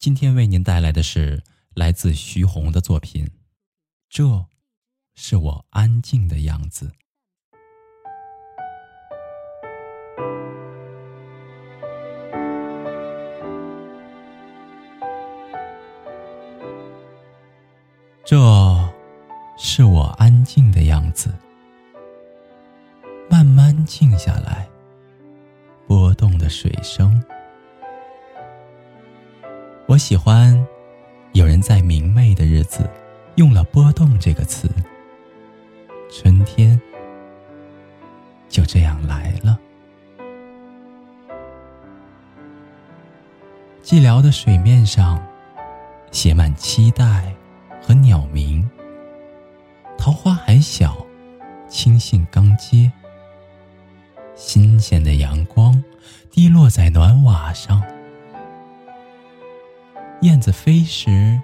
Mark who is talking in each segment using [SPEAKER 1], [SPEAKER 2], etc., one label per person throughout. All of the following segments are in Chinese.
[SPEAKER 1] 今天为您带来的是来自徐宏的作品，这是我安静的样子。这是我安静的样子，慢慢静下来，波动的水声。我喜欢有人在明媚的日子用了“波动”这个词。春天就这样来了，寂寥的水面上写满期待和鸟鸣。桃花还小，青杏刚结，新鲜的阳光滴落在暖瓦上。燕子飞时，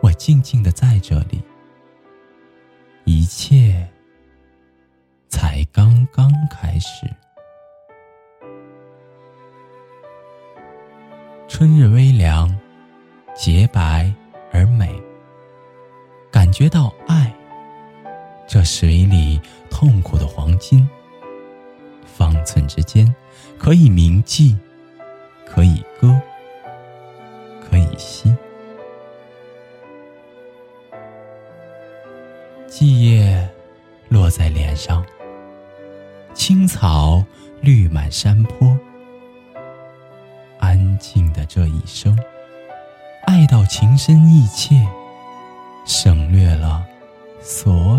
[SPEAKER 1] 我静静的在这里，一切才刚刚开始。春日微凉，洁白而美，感觉到爱。这水里痛苦的黄金，方寸之间可以铭记，可以歌。息，季叶落在脸上，青草绿满山坡。安静的这一生，爱到情深意切，省略了所。